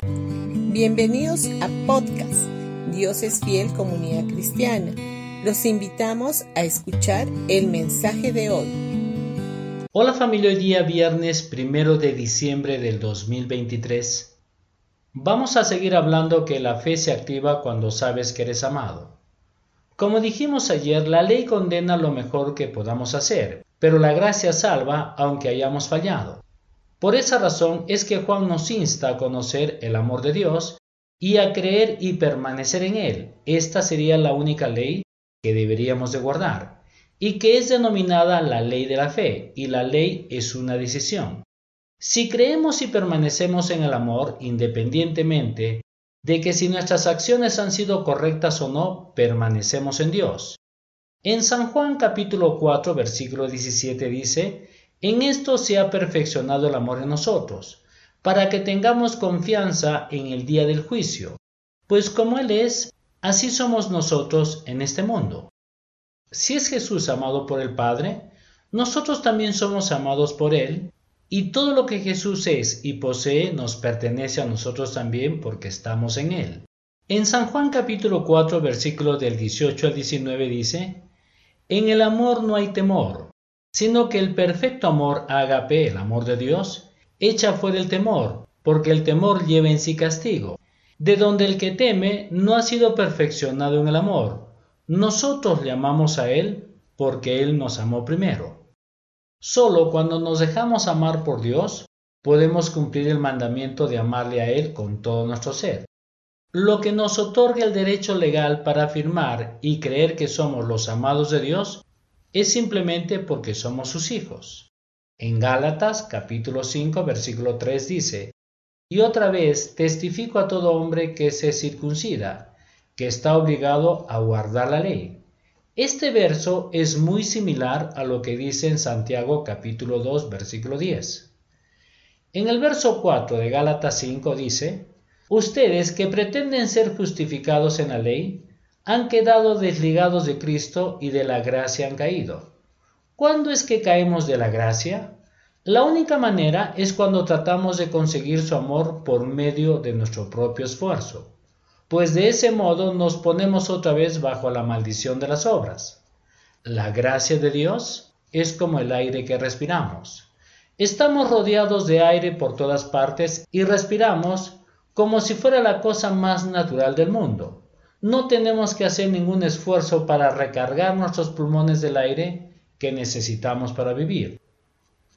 Bienvenidos a podcast Dios es fiel comunidad cristiana. Los invitamos a escuchar el mensaje de hoy. Hola familia, hoy día viernes primero de diciembre del 2023. Vamos a seguir hablando que la fe se activa cuando sabes que eres amado. Como dijimos ayer, la ley condena lo mejor que podamos hacer, pero la gracia salva aunque hayamos fallado. Por esa razón es que Juan nos insta a conocer el amor de Dios y a creer y permanecer en él. Esta sería la única ley que deberíamos de guardar y que es denominada la ley de la fe, y la ley es una decisión. Si creemos y permanecemos en el amor, independientemente de que si nuestras acciones han sido correctas o no, permanecemos en Dios. En San Juan capítulo 4 versículo 17 dice, en esto se ha perfeccionado el amor en nosotros, para que tengamos confianza en el día del juicio, pues como Él es, así somos nosotros en este mundo. Si es Jesús amado por el Padre, nosotros también somos amados por Él, y todo lo que Jesús es y posee nos pertenece a nosotros también porque estamos en Él. En San Juan capítulo 4 versículos del 18 al 19 dice, En el amor no hay temor, sino que el perfecto amor agape, el amor de Dios, echa fuera el temor, porque el temor lleva en sí castigo, de donde el que teme no ha sido perfeccionado en el amor. Nosotros le amamos a Él porque Él nos amó primero. Solo cuando nos dejamos amar por Dios, podemos cumplir el mandamiento de amarle a Él con todo nuestro ser. Lo que nos otorga el derecho legal para afirmar y creer que somos los amados de Dios es simplemente porque somos sus hijos. En Gálatas capítulo 5 versículo 3 dice, Y otra vez testifico a todo hombre que se circuncida, que está obligado a guardar la ley. Este verso es muy similar a lo que dice en Santiago capítulo 2 versículo 10. En el verso 4 de Gálatas 5 dice, Ustedes que pretenden ser justificados en la ley, han quedado desligados de Cristo y de la gracia han caído. ¿Cuándo es que caemos de la gracia? La única manera es cuando tratamos de conseguir su amor por medio de nuestro propio esfuerzo, pues de ese modo nos ponemos otra vez bajo la maldición de las obras. La gracia de Dios es como el aire que respiramos. Estamos rodeados de aire por todas partes y respiramos como si fuera la cosa más natural del mundo. No tenemos que hacer ningún esfuerzo para recargar nuestros pulmones del aire que necesitamos para vivir.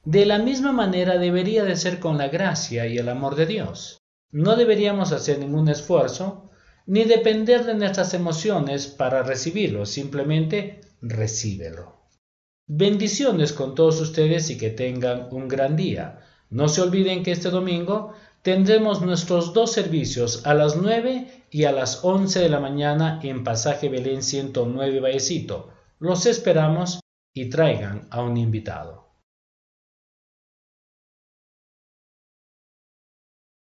De la misma manera debería de ser con la gracia y el amor de Dios. No deberíamos hacer ningún esfuerzo ni depender de nuestras emociones para recibirlo, simplemente recíbelo. Bendiciones con todos ustedes y que tengan un gran día. No se olviden que este domingo tendremos nuestros dos servicios a las 9 y a las 11 de la mañana en Pasaje Belén 109 Vallecito. Los esperamos y traigan a un invitado.